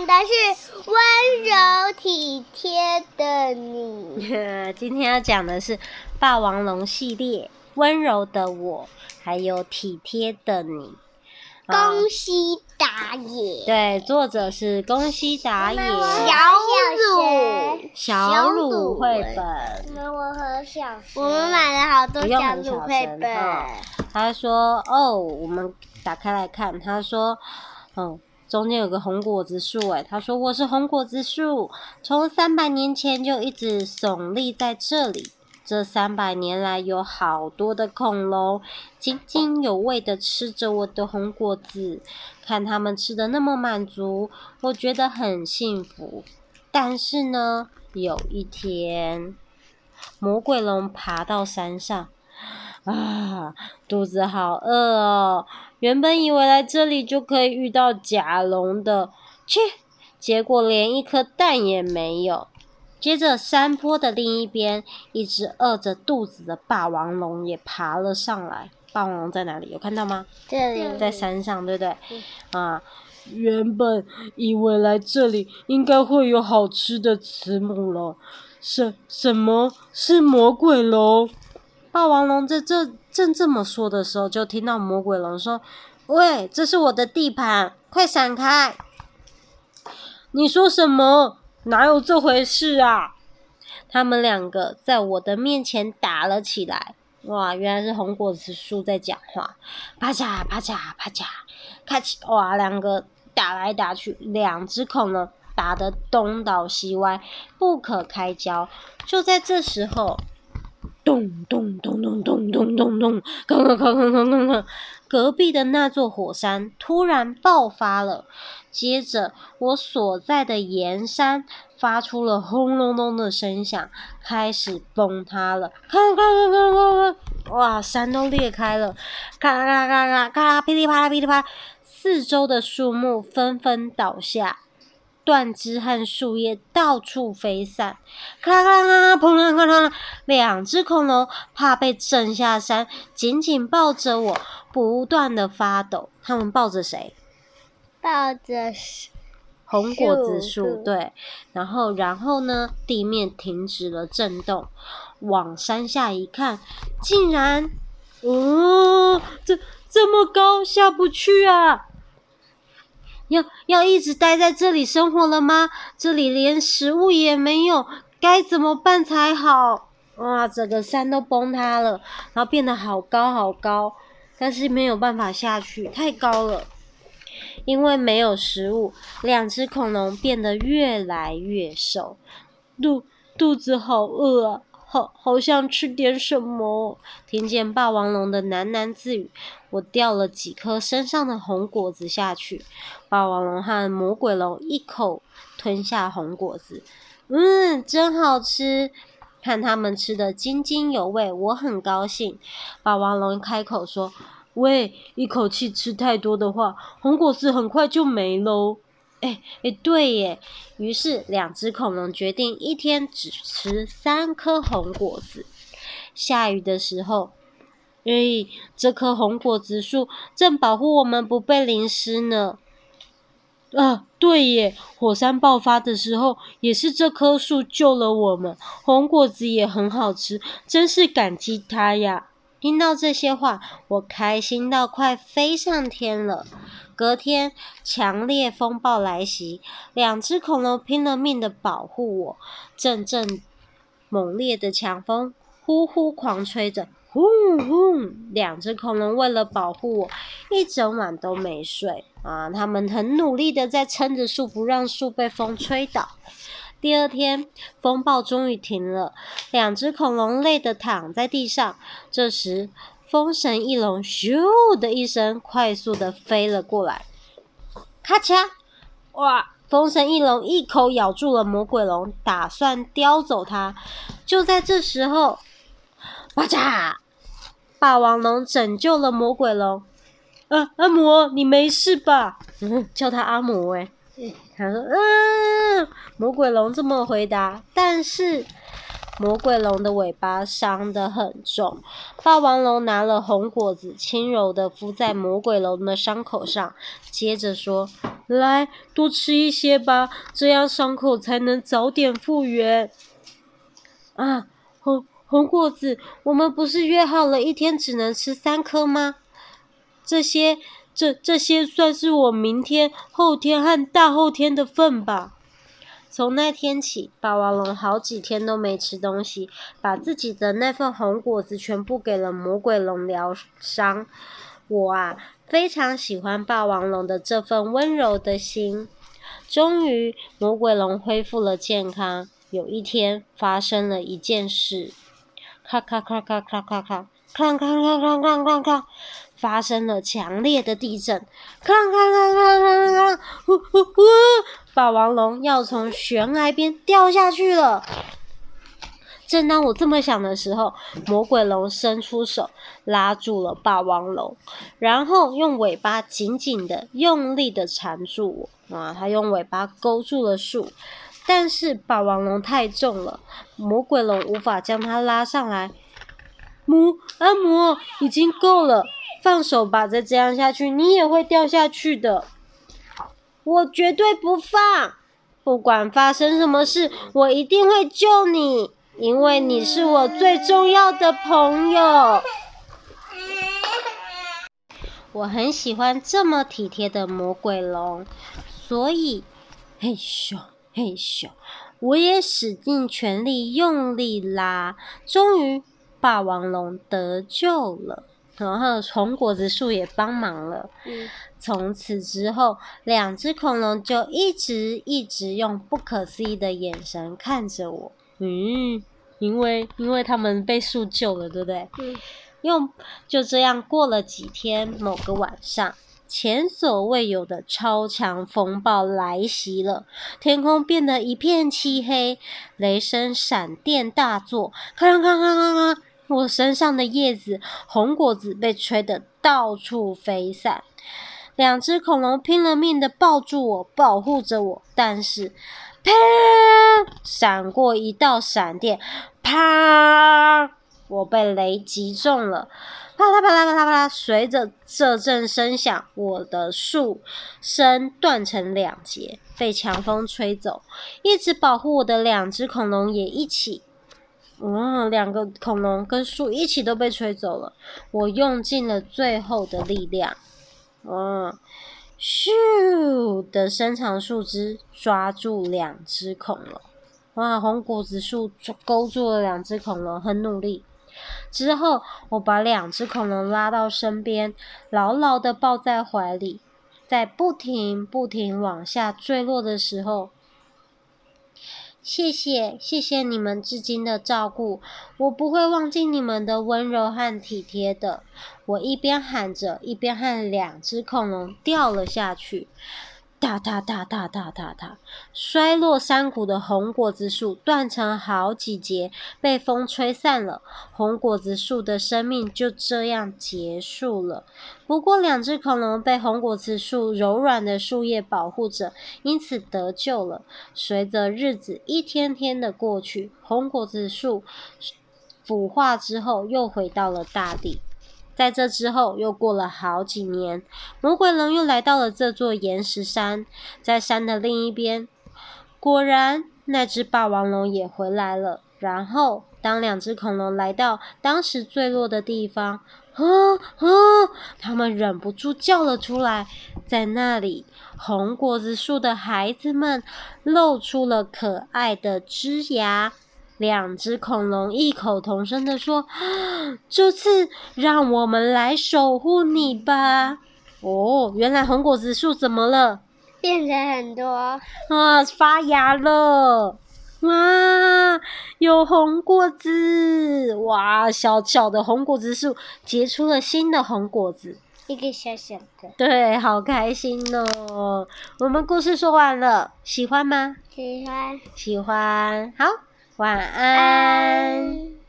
讲的是温柔体贴的你。今天要讲的是霸王龙系列，温柔的我，还有体贴的你。宫西达也，对，作者是宫西达也。小鲁，小鲁绘本。我们和小我们买了好多小鲁绘本。他说：“哦，我们打开来看。”他说：“嗯。”中间有个红果子树，诶，他说我是红果子树，从三百年前就一直耸立在这里。这三百年来，有好多的恐龙津津有味地吃着我的红果子，看他们吃得那么满足，我觉得很幸福。但是呢，有一天，魔鬼龙爬到山上。啊，肚子好饿哦！原本以为来这里就可以遇到甲龙的，切，结果连一颗蛋也没有。接着，山坡的另一边，一只饿着肚子的霸王龙也爬了上来。霸王龙在哪里？有看到吗？这里，在山上，对不对？啊，原本以为来这里应该会有好吃的慈母龙，什什么是魔鬼龙？霸王龙在这正这么说的时候，就听到魔鬼龙说：“喂，这是我的地盘，快闪开！”你说什么？哪有这回事啊？他们两个在我的面前打了起来。哇，原来是红果子树在讲话。啪嚓啪嚓啪嚓，咔嚓！哇，两个打来打去，两只恐龙打得东倒西歪，不可开交。就在这时候。咚咚咚咚咚咚咚咚，哐哐哐哐哐哐哐！隔壁的那座火山突然爆发了，接着我所在的岩山发出了轰隆隆的声响，开始崩塌了！咔咔咔咔咔咔！哇，山都裂开了！咔咔咔咔咔，噼里啪啦噼里啪啦，四周的树木纷纷倒下。断枝和树叶到处飞散，咔啦咔啦，砰啦咔啦，两只恐龙怕被震下山，紧紧抱着我，不断的发抖。他们抱着谁？抱着红果子树。对，然后，然后呢？地面停止了震动，往山下一看，竟然，哦，这这么高，下不去啊！要要一直待在这里生活了吗？这里连食物也没有，该怎么办才好？哇，整个山都崩塌了，然后变得好高好高，但是没有办法下去，太高了。因为没有食物，两只恐龙变得越来越瘦，肚肚子好饿啊。好，好想吃点什么。听见霸王龙的喃喃自语，我掉了几颗身上的红果子下去。霸王龙和魔鬼龙一口吞下红果子，嗯，真好吃。看他们吃得津津有味，我很高兴。霸王龙开口说：“喂，一口气吃太多的话，红果子很快就没喽。”哎哎，对耶！于是两只恐龙决定一天只吃三颗红果子。下雨的时候，哎，这棵红果子树正保护我们不被淋湿呢。啊，对耶！火山爆发的时候，也是这棵树救了我们。红果子也很好吃，真是感激它呀！听到这些话，我开心到快飞上天了。隔天，强烈风暴来袭，两只恐龙拼了命的保护我。阵阵猛烈的强风呼呼狂吹着，呼呼！两只恐龙为了保护我，一整晚都没睡啊！他们很努力的在撑着树，不让树被风吹倒。第二天，风暴终于停了，两只恐龙累得躺在地上。这时，风神翼龙咻的一声，快速的飞了过来，咔嚓！哇！风神翼龙一口咬住了魔鬼龙，打算叼走它。就在这时候，哇嚓！霸王龙拯救了魔鬼龙。啊，阿魔，你没事吧？嗯，叫他阿魔哎。他说：“嗯。”魔鬼龙这么回答，但是魔鬼龙的尾巴伤得很重。霸王龙拿了红果子，轻柔地敷在魔鬼龙的伤口上，接着说：“来，多吃一些吧，这样伤口才能早点复原。”啊，红红果子，我们不是约好了一天只能吃三颗吗？这些，这这些算是我明天、后天和大后天的份吧。从那天起，霸王龙好几天都没吃东西，把自己的那份红果子全部给了魔鬼龙疗伤。我啊，非常喜欢霸王龙的这份温柔的心。终于，魔鬼龙恢复了健康。有一天，发生了一件事，咔咔咔咔咔咔咔，哐哐哐哐哐哐哐，发生了强烈的地震，哐哐哐哐哐哐，呼呼呼！霸王龙要从悬崖边掉下去了。正当我这么想的时候，魔鬼龙伸出手拉住了霸王龙，然后用尾巴紧紧的、用力的缠住我。啊，它用尾巴勾住了树。但是霸王龙太重了，魔鬼龙无法将它拉上来。魔阿魔已经够了，放手吧！再这样下去，你也会掉下去的。我绝对不放，不管发生什么事，我一定会救你，因为你是我最重要的朋友。我很喜欢这么体贴的魔鬼龙，所以嘿咻。嘿咻！我也使尽全力，用力拉，终于霸王龙得救了。然后红果子树也帮忙了。嗯。从此之后，两只恐龙就一直一直用不可思议的眼神看着我。嗯，因为因为他们被树救了，对不对？嗯。用就这样过了几天，某个晚上。前所未有的超强风暴来袭了，天空变得一片漆黑，雷声闪电大作，咔啦咔啦咔啦，我身上的叶子红果子被吹得到处飞散，两只恐龙拼了命的抱住我，保护着我，但是，啪！闪过一道闪电，啪！我被雷击中了。啪啦啪啦啪啦啪啦！随着这阵声响，我的树身断成两截，被强风吹走。一直保护我的两只恐龙也一起，嗯，两个恐龙跟树一起都被吹走了。我用尽了最后的力量，嗯，咻的伸长树枝抓住两只恐龙。哇，红果子树勾住了两只恐龙，很努力。之后，我把两只恐龙拉到身边，牢牢的抱在怀里，在不停不停往下坠落的时候，谢谢谢谢你们至今的照顾，我不会忘记你们的温柔和体贴的。我一边喊着，一边和两只恐龙掉了下去。哒哒哒哒哒哒哒，摔落山谷的红果子树断成好几截，被风吹散了。红果子树的生命就这样结束了。不过，两只恐龙被红果子树柔软的树叶保护着，因此得救了。随着日子一天天的过去，红果子树腐化之后，又回到了大地。在这之后，又过了好几年，魔鬼龙又来到了这座岩石山，在山的另一边，果然那只霸王龙也回来了。然后，当两只恐龙来到当时坠落的地方，啊啊！他们忍不住叫了出来。在那里，红果子树的孩子们露出了可爱的枝芽。两只恐龙异口同声的说：“这次让我们来守护你吧。”哦，原来红果子树怎么了？变成很多啊，发芽了！哇，有红果子！哇，小小的红果子树结出了新的红果子，一个小小的。对，好开心哦！我们故事说完了，喜欢吗？喜欢。喜欢，好。晚安。